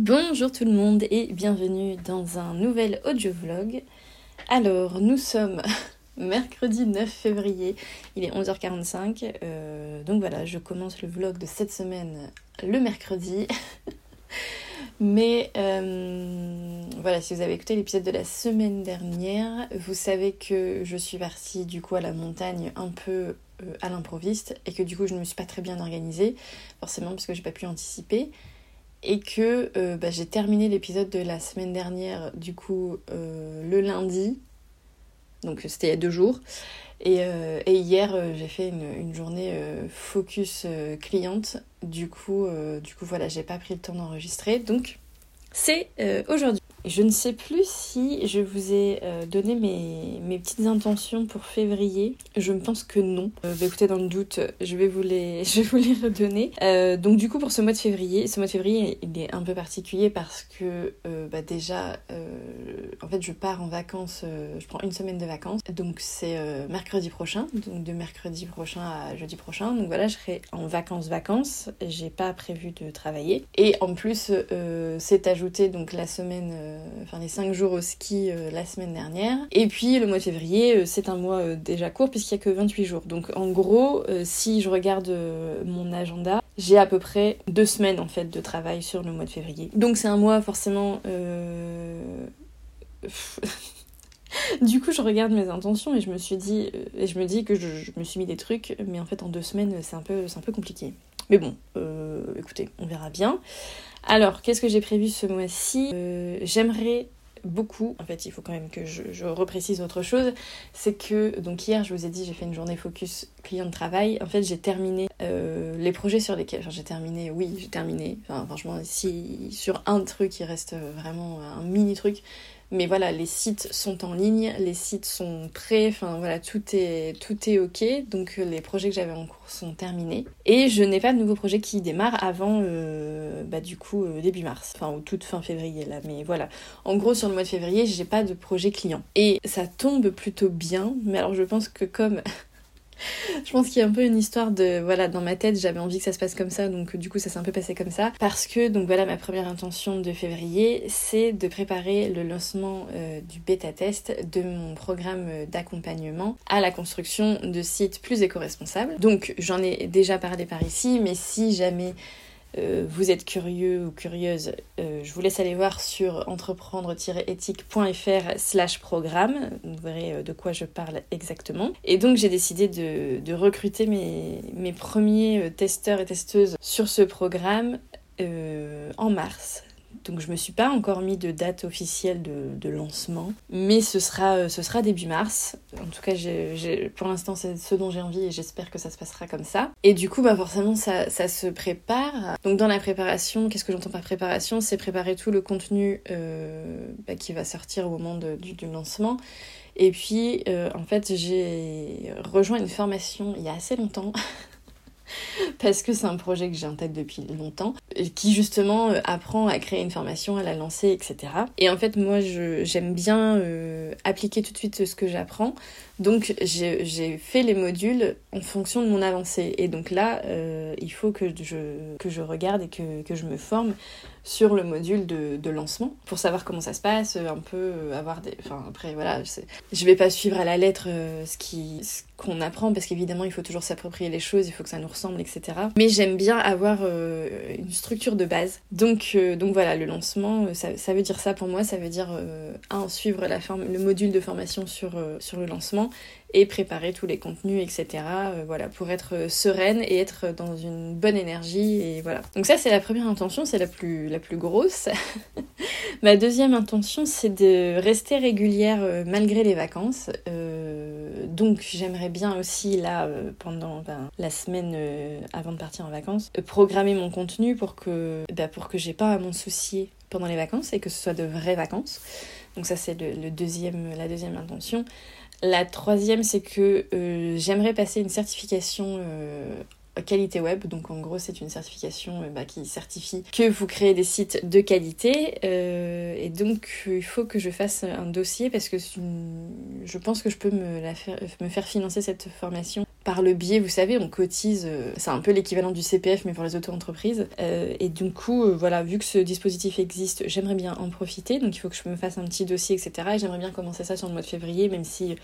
Bonjour tout le monde et bienvenue dans un nouvel audio vlog. Alors nous sommes mercredi 9 février, il est 11h45, euh, donc voilà je commence le vlog de cette semaine le mercredi. Mais euh, voilà, si vous avez écouté l'épisode de la semaine dernière, vous savez que je suis partie du coup à la montagne un peu euh, à l'improviste et que du coup je ne me suis pas très bien organisée, forcément parce que j'ai pas pu anticiper et que euh, bah, j'ai terminé l'épisode de la semaine dernière, du coup, euh, le lundi, donc c'était il y a deux jours, et, euh, hier j'ai fait une, journée focus cliente, du coup, du coup voilà, j'ai pas pris le temps d'enregistrer, donc c'est aujourd'hui. Je ne sais plus si je vous ai euh, donné mes, mes, petites intentions pour février. Je me pense que non. Euh, bah, écoutez, dans le doute, je vais vous les, je vous les redonner. Euh, donc du coup, pour ce mois de février, ce mois de février, il est un peu particulier parce que bah, déjà, en fait, je pars en vacances, je prends une semaine de vacances. Donc c'est mercredi prochain, donc de mercredi prochain à jeudi prochain. Donc voilà, je serai en vacances, vacances. J'ai pas prévu de travailler. Et en plus, c'est ajouté donc la semaine enfin les 5 jours au ski euh, la semaine dernière. Et puis le mois de février, euh, c'est un mois déjà court puisqu'il n'y a que 28 jours. Donc en gros, si je regarde mon agenda, j'ai à peu près deux semaines en fait de travail sur le mois de février. Donc c'est un mois forcément... du coup, je regarde mes intentions et je me suis dit, et je me dis que je, me suis mis des trucs, mais en fait en deux semaines, c'est un peu, c'est un peu compliqué. Mais bon, écoutez, on verra bien. Alors, qu'est-ce que j'ai prévu ce mois-ci? Euh, J'aimerais beaucoup, en fait il faut quand même que je, reprécise autre chose, c'est que donc hier je vous ai dit j'ai fait une journée focus client de travail, en fait j'ai terminé euh, les projets sur lesquels, enfin j'ai terminé, oui j'ai terminé, enfin franchement si sur un truc il reste vraiment un mini truc, mais voilà, les sites sont en ligne, les sites sont prêts, enfin voilà, tout est, tout est ok. Donc euh, les projets que j'avais en cours sont terminés. Et je n'ai pas de nouveaux projets qui démarrent avant, euh, bah, du coup, euh, début mars, enfin, ou toute fin février là. Mais voilà, en gros, sur le mois de février, j'ai pas de projet client. Et ça tombe plutôt bien, mais alors je pense que comme je pense qu'il y a un peu une histoire de voilà dans ma tête j'avais envie que ça se passe comme ça donc du coup ça s'est un peu passé comme ça. Parce que donc voilà ma première intention de février c'est de préparer le lancement euh, du bêta test de mon programme d'accompagnement à la construction de sites plus éco-responsables. Donc j'en ai déjà parlé par ici mais si jamais euh, vous êtes curieux ou curieuse, euh, je vous laisse aller voir sur entreprendre-éthique.fr slash programme. Vous verrez euh, de quoi je parle exactement. Et donc j'ai décidé de, recruter mes, mes, premiers testeurs et testeuses sur ce programme en mars donc je me suis pas encore mis de date officielle de, lancement, mais ce sera, euh, ce sera début mars. En tout cas, pour l'instant, c'est ce dont j'ai envie et j'espère que ça se passera comme ça. Et du coup, bah forcément, ça, se prépare. Donc dans la préparation, qu'est-ce que j'entends par préparation? C'est préparer tout le contenu euh, bah, qui va sortir au moment du, lancement. Et puis, euh, en fait, j'ai rejoint une formation il y a assez longtemps parce que c'est un projet que j'ai en tête depuis longtemps, qui justement euh, apprend à créer une formation, à la lancer, etc. Et en fait, moi, j'aime bien euh, appliquer tout de suite ce que j'apprends. Donc, j'ai fait les modules en fonction de mon avancée. Et donc là, euh, il faut que je, que je regarde et que, que je me forme sur le module de, de, lancement pour savoir comment ça se passe, un peu avoir des... Enfin après voilà, je vais pas suivre à la lettre ce qui qu'on apprend parce qu'évidemment il faut toujours s'approprier les choses, il faut que ça nous ressemble, etc. Mais j'aime bien avoir euh, une structure de base. Donc, euh, donc voilà, le lancement, euh, ça, ça, veut dire ça pour moi, ça veut dire un, suivre la forme, le module de formation sur, sur le lancement et préparer tous les contenus, etc. voilà, pour être sereine et être dans une bonne énergie et voilà. Donc ça c'est la première intention, c'est la plus, la plus grosse. Ma deuxième intention, c'est de rester régulière euh, malgré les vacances. Euh, donc j'aimerais bien aussi, là, euh, pendant ben, la semaine avant de partir en vacances, programmer mon contenu pour que, ben, que j'ai pas à m'en soucier pendant les vacances et que ce soit de vraies vacances. Donc ça, c'est le, deuxième, la deuxième intention. La troisième, c'est que j'aimerais passer une certification qualité web. Donc en gros, c'est une certification euh, bah, qui certifie que vous créez des sites de qualité. Euh, et donc il faut que je fasse un dossier parce que je pense que je peux me, la faire, me faire financer cette formation par le biais, vous savez, on cotise, euh, c'est un peu l'équivalent du CPF mais pour les auto-entreprises. et du coup, voilà, vu que ce dispositif existe, j'aimerais bien en profiter. Donc il faut que je me fasse un petit dossier, etc. Et j'aimerais bien commencer ça sur le mois de février, même si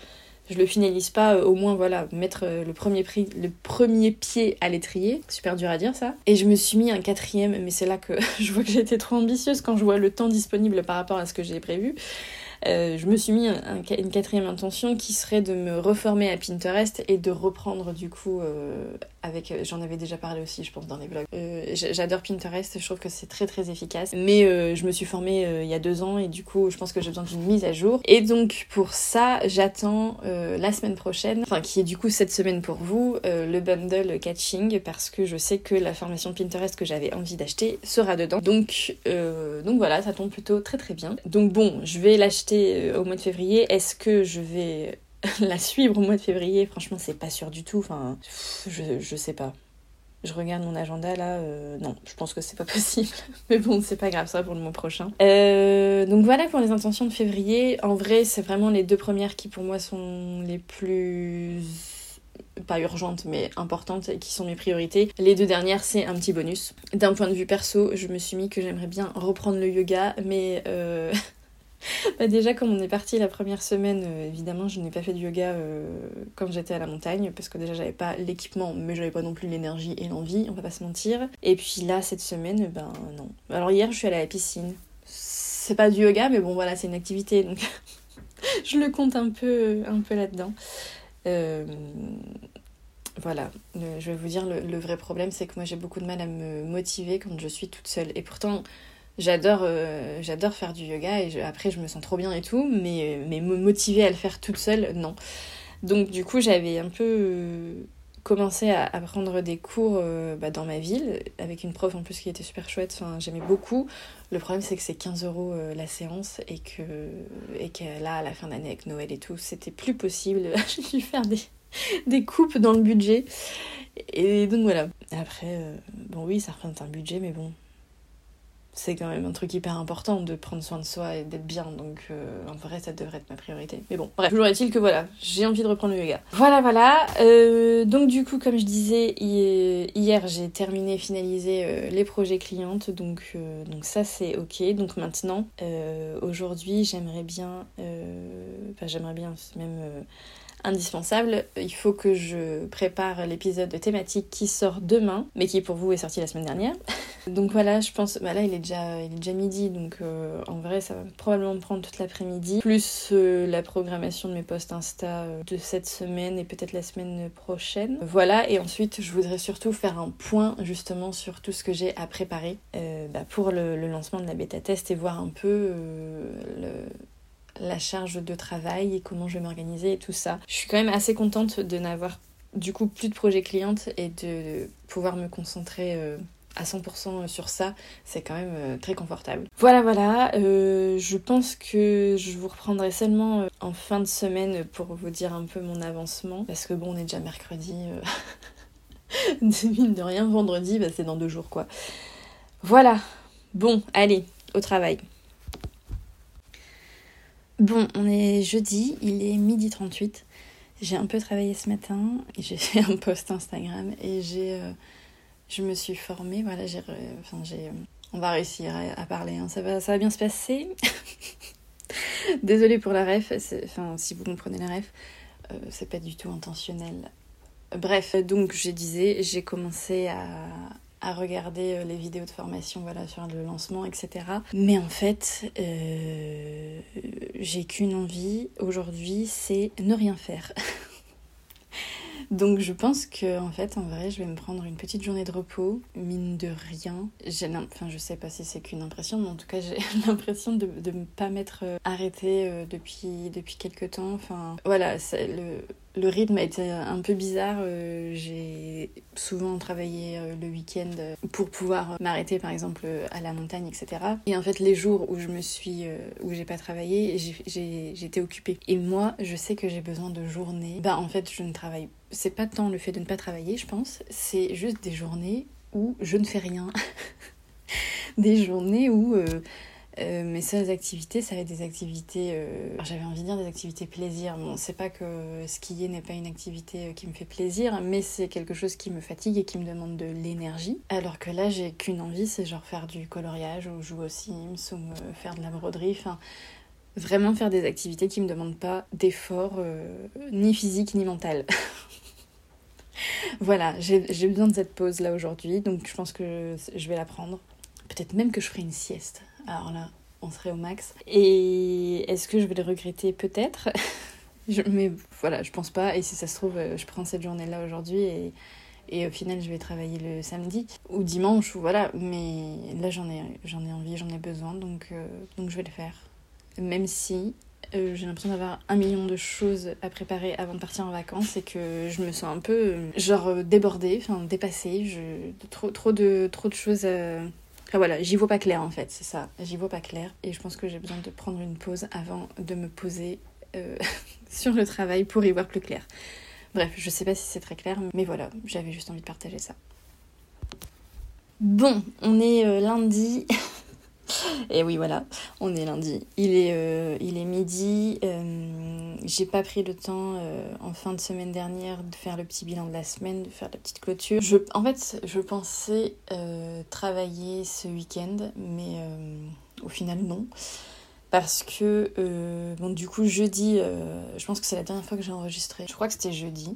je le finalise pas, euh, au moins voilà, mettre euh, le premier, prix, le premier pied à l'étrier. Super dur à dire ça. Et je me suis mis un quatrième, mais c'est là que je vois que j'ai été trop ambitieuse quand je vois le temps disponible par rapport à ce que j'ai prévu. Euh, je me suis mis une quatrième intention qui serait de me reformer à Pinterest et de reprendre du coup euh, avec euh, j'en avais déjà parlé aussi je pense dans les vlogs j'adore Pinterest je trouve que c'est très très efficace. Mais je me suis formée il y a deux ans et du coup je pense que j'ai besoin d'une mise à jour. Et donc pour ça j'attends la semaine prochaine enfin qui est du coup cette semaine pour vous le bundle catching parce que je sais que la formation Pinterest que j'avais envie d'acheter sera dedans. Donc donc voilà ça tombe plutôt très très bien. Donc bon je vais l'acheter euh, au mois de février. Est-ce que je vais la suivre au mois de février? Franchement, c'est pas sûr du tout. Enfin, je, je sais pas. Je regarde mon agenda là, euh, non, je pense que c'est pas possible. Mais bon, c'est pas grave, ça pour le mois prochain. Euh, donc voilà pour les intentions de février. En vrai, c'est vraiment les deux premières qui pour moi sont les plus pas urgentes mais importantes qui sont mes priorités. Les deux dernières c'est un petit bonus. D'un point de vue perso, je me suis mis que j'aimerais bien reprendre le yoga mais euh, bah déjà, comme on est parti la première semaine, euh, évidemment, je n'ai pas fait de yoga euh, quand j'étais à la montagne, parce que déjà, j'avais pas l'équipement, mais j'avais pas non plus l'énergie et l'envie, on va pas se mentir. Et puis là, cette semaine, ben non. Alors hier, je suis allée à la piscine. C'est pas du yoga, mais bon, voilà, c'est une activité, donc je le compte un peu, un peu là-dedans. Euh, voilà, je vais vous dire, le vrai problème, c'est que moi, j'ai beaucoup de mal à me motiver quand je suis toute seule. Et pourtant, J'adore euh, j'adore faire du yoga et après je me sens trop bien et tout, mais, mais me motiver à le faire toute seule, non. Donc du coup j'avais un peu euh, commencé à, prendre des cours euh, bah, dans ma ville, avec une prof en plus qui était super chouette, enfin, j'aimais beaucoup. Le problème c'est que c'est 15 euros la séance et que, et que là à la fin d'année avec Noël et tout, c'était plus possible. J'ai dû faire des, des coupes dans le budget. Et donc voilà. Après, bon oui ça représente un budget mais bon c'est quand même un truc hyper important de prendre soin de soi et d'être bien. Donc euh, en vrai, ça devrait être ma priorité. Mais bon, bref, toujours est-il que voilà, j'ai envie de reprendre le yoga. Voilà, voilà. Euh, donc du coup, comme je disais, hier, j'ai terminé, finalisé euh, les projets clientes. Donc, donc ça, c'est ok. Donc maintenant, aujourd'hui, j'aimerais bien... Enfin, j'aimerais bien même indispensable. Il faut que je prépare l'épisode de thématique qui sort demain, mais qui pour vous est sorti la semaine dernière. donc voilà, je pense, bah là il est déjà, il est déjà midi, donc euh, en vrai ça va probablement me prendre toute l'après-midi, plus euh, la programmation de mes posts Insta euh, de cette semaine et peut-être la semaine prochaine. Voilà, et ensuite je voudrais surtout faire un point justement sur tout ce que j'ai à préparer bah, pour le, lancement de la bêta test et voir un peu le la charge de travail et comment je vais m'organiser et tout ça. Je suis quand même assez contente de n'avoir du coup plus de projets clientes et de pouvoir me concentrer euh, à 100% sur ça, c'est quand même euh, très confortable. Voilà, voilà, euh, je pense que je vous reprendrai seulement en fin de semaine pour vous dire un peu mon avancement, parce que bon, on est déjà mercredi, mine de rien, vendredi, bah, c'est dans deux jours quoi. Voilà, bon, allez, au travail. Bon, on est jeudi, il est midi 38. J'ai un peu travaillé ce matin, j'ai fait un post Instagram et j'ai, euh, je me suis formée. J'ai, on va réussir à, parler, hein. ça, va, bien se passer. Désolée pour la ref, si vous comprenez la ref, euh, c'est pas du tout intentionnel. Bref, donc je disais, j'ai commencé à, à regarder euh, les vidéos de formation voilà, sur le lancement, etc. Mais en fait, euh, j'ai qu'une envie aujourd'hui, c'est ne rien faire. Donc je pense que en fait en vrai je vais me prendre une petite journée de repos, mine de rien. J'ai enfin je sais pas si c'est qu'une impression, mais en tout cas j'ai l'impression de ne pas m'être euh, arrêtée depuis, depuis quelques temps. Enfin voilà, le, le rythme a été un peu bizarre. Euh, j'ai souvent travaillé le week-end pour pouvoir m'arrêter par exemple à la montagne, etc. Et en fait les jours où je me suis, où j'ai pas travaillé, j'étais occupée. Et moi je sais que j'ai besoin de journées. Bah en fait je ne travaille c'est pas tant le fait de ne pas travailler, je pense, c'est juste des journées où je ne fais rien. des journées où euh, euh, mes seules activités, ça va être des activités, euh, j'avais envie de dire des activités plaisir. Bon, c'est pas que skier n'est pas une activité qui me fait plaisir, mais c'est quelque chose qui me fatigue et qui me demande de l'énergie. Alors que là, j'ai qu'une envie, c'est genre faire du coloriage ou jouer aux Sims ou faire de la broderie. Enfin, vraiment faire des activités qui me demandent pas d'effort ni physique ni mental. voilà, j'ai besoin de cette pause là aujourd'hui, donc je pense que je vais la prendre. Peut-être même que je ferai une sieste. Alors là, on serait au max. Et est-ce que je vais le regretter Peut-être. mais voilà, je pense pas. Et si ça se trouve, euh, je prends cette journée-là aujourd'hui et, et au final, je vais travailler le samedi ou dimanche ou voilà. Mais là, j'en ai, j'en ai envie, j'en ai besoin, donc, euh, donc je vais le faire. Même si euh, j'ai l'impression d'avoir un million de choses à préparer avant de partir en vacances et que je me sens un peu genre débordée, enfin dépassée, je... trop, trop, de, trop de choses Enfin voilà, j'y vois pas clair en fait, c'est ça, j'y vois pas clair et je pense que j'ai besoin de prendre une pause avant de me poser sur le travail pour y voir plus clair. Bref, je sais pas si c'est très clair, mais voilà, j'avais juste envie de partager ça. Bon, on est lundi. Et oui, voilà, on est lundi. Il est, euh, il est midi. Euh, j'ai pas pris le temps euh, en fin de semaine dernière de faire le petit bilan de la semaine, de faire la petite clôture. Je, en fait, je pensais travailler ce week-end, mais au final, non. Parce que, bon, du coup, jeudi, je pense que c'est la dernière fois que j'ai enregistré. Je crois que c'était jeudi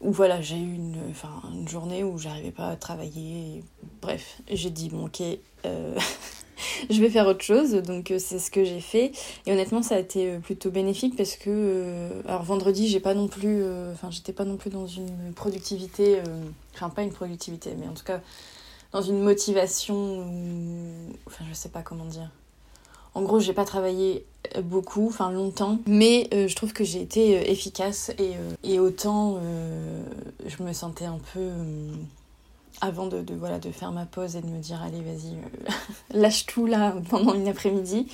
où voilà, j'ai eu une, une journée où j'arrivais pas à travailler. Bref, j'ai dit, bon, ok, je vais faire autre chose. Donc euh, c'est ce que j'ai fait. Et honnêtement, ça a été euh, plutôt bénéfique parce que, euh, alors vendredi, j'ai pas non plus, enfin, j'étais pas non plus dans une productivité, enfin, pas une productivité, mais en tout cas, dans une motivation, enfin, je sais pas comment dire. En gros, j'ai pas travaillé beaucoup, enfin longtemps, mais je trouve que j'ai été efficace et, et autant je me sentais un peu avant de, voilà, de faire ma pause et de me dire allez vas-y euh, lâche tout là pendant une après-midi.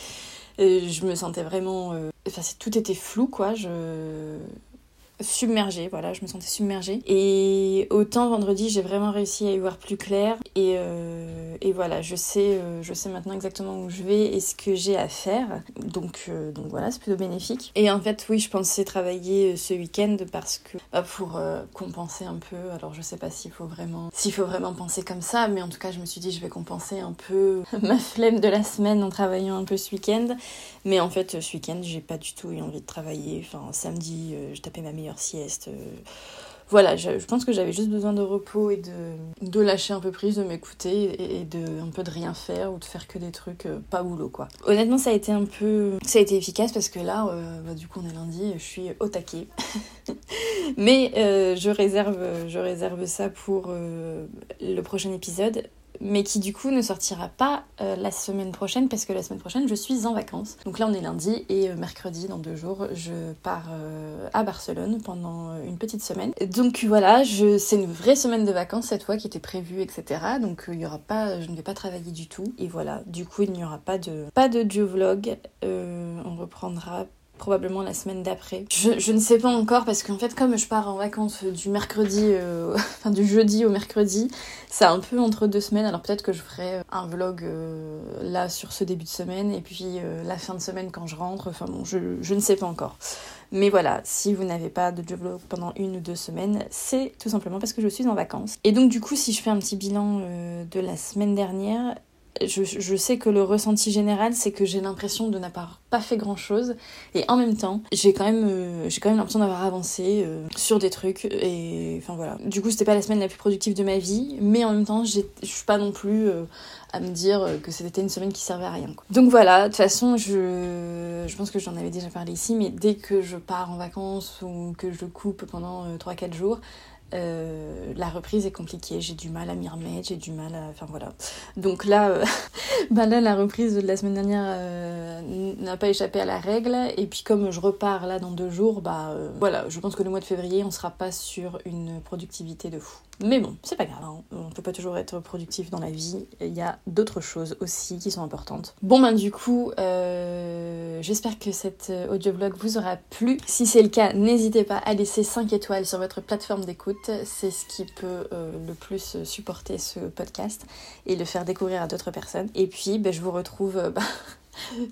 Je me sentais vraiment euh, enfin tout était flou quoi. Je submergée, voilà, je me sentais submergée. Et autant vendredi, j'ai vraiment réussi à y voir plus clair. Et, euh, et voilà, je sais, euh, je sais maintenant exactement où je vais et ce que j'ai à faire. Donc, euh, donc voilà, c'est plutôt bénéfique. Et en fait, oui, je pensais travailler ce week-end parce que bah, pour compenser un peu. Alors, je sais pas s'il faut vraiment, s'il faut vraiment penser comme ça, mais en tout cas, je me suis dit, je vais compenser un peu ma flemme de la semaine en travaillant un peu ce week-end. Mais en fait, ce week-end, j'ai pas du tout eu envie de travailler. Enfin, samedi, je tapais ma sieste. Euh, voilà, je, pense que j'avais juste besoin de repos et de, de lâcher un peu prise, de m'écouter et, de un peu de rien faire ou de faire que des trucs euh, pas boulot quoi. Honnêtement, ça a été un peu, ça a été efficace parce que là, euh, bah, du coup, on est lundi, je suis au taquet. Mais je réserve, je réserve ça pour le prochain épisode mais qui du coup ne sortira pas euh, la semaine prochaine parce que la semaine prochaine je suis en vacances. Donc là on est lundi et euh, mercredi dans deux jours je pars euh, à Barcelone pendant une petite semaine. Donc voilà, c'est une vraie semaine de vacances cette fois qui était prévue etc. Donc il y aura pas, je ne vais pas travailler du tout et voilà. Du coup il n'y aura pas de pas de vlog. on reprendra probablement la semaine d'après. Je, ne sais pas encore parce qu'en fait comme je pars en vacances du mercredi, euh, enfin du jeudi au mercredi, c'est un peu entre deux semaines. Alors peut-être que je ferai un vlog euh, là sur ce début de semaine et puis euh, la fin de semaine quand je rentre. Enfin bon, je, je ne sais pas encore. Mais voilà, si vous n'avez pas de vlog pendant une ou deux semaines, c'est tout simplement parce que je suis en vacances. Et donc du coup, si je fais un petit bilan de la semaine dernière, je, sais que le ressenti général, c'est que j'ai l'impression de n'avoir pas fait grand chose. Et en même temps, j'ai quand même, euh, l'impression d'avoir avancé euh, sur des trucs. Et enfin voilà. Du coup, c'était pas la semaine la plus productive de ma vie. Mais en même temps, je suis pas non plus euh, à me dire que c'était une semaine qui servait à rien. Donc voilà, de toute façon, je, je pense que j'en avais déjà parlé ici. Mais dès que je pars en vacances ou que je coupe pendant 3-4 jours, euh, la reprise est compliquée, j'ai du mal à m'y remettre, j'ai du mal à... Enfin voilà. Donc là, euh, bah là la reprise de la semaine dernière euh, n'a pas échappé à la règle. Et puis comme je repars là dans deux jours, bah voilà, je pense que le mois de février, on sera pas sur une productivité de fou. Mais bon, c'est pas grave, hein. on peut pas toujours être productif dans la vie, il y a d'autres choses aussi qui sont importantes. Bon ben du coup, euh, j'espère que cet euh, audiovlog vous aura plu. Si c'est le cas, n'hésitez pas à laisser 5 étoiles sur votre plateforme d'écoute, c'est ce qui peut euh, le plus supporter ce podcast et le faire découvrir à d'autres personnes. Et puis ben, je vous retrouve... Bah,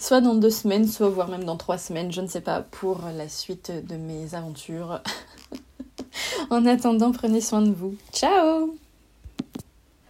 soit dans deux semaines, soit voire même dans trois semaines, je ne sais pas, pour la suite de mes aventures. en attendant, prenez soin de vous. Ciao